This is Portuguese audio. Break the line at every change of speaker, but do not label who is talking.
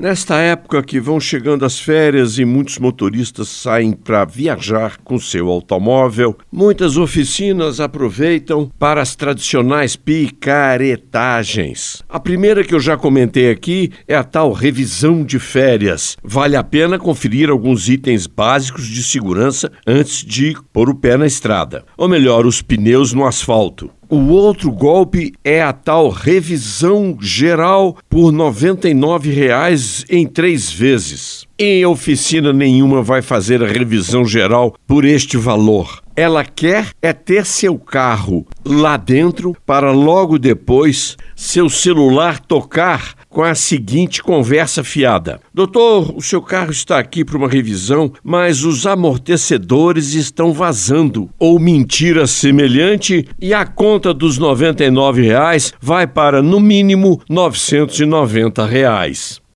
Nesta época que vão chegando as férias e muitos motoristas saem para viajar com seu automóvel, muitas oficinas aproveitam para as tradicionais picaretagens. A primeira que eu já comentei aqui é a tal revisão de férias. Vale a pena conferir alguns itens básicos de segurança antes de pôr o pé na estrada, ou melhor, os pneus no asfalto. O outro golpe é a tal revisão geral por R$ 99,00 em três vezes. Em oficina nenhuma vai fazer a revisão geral por este valor. Ela quer é ter seu carro lá dentro para logo depois seu celular tocar com a seguinte conversa fiada: Doutor, o seu carro está aqui para uma revisão, mas os amortecedores estão vazando. Ou mentira semelhante e a conta dos 99 reais vai para, no mínimo, 990 reais.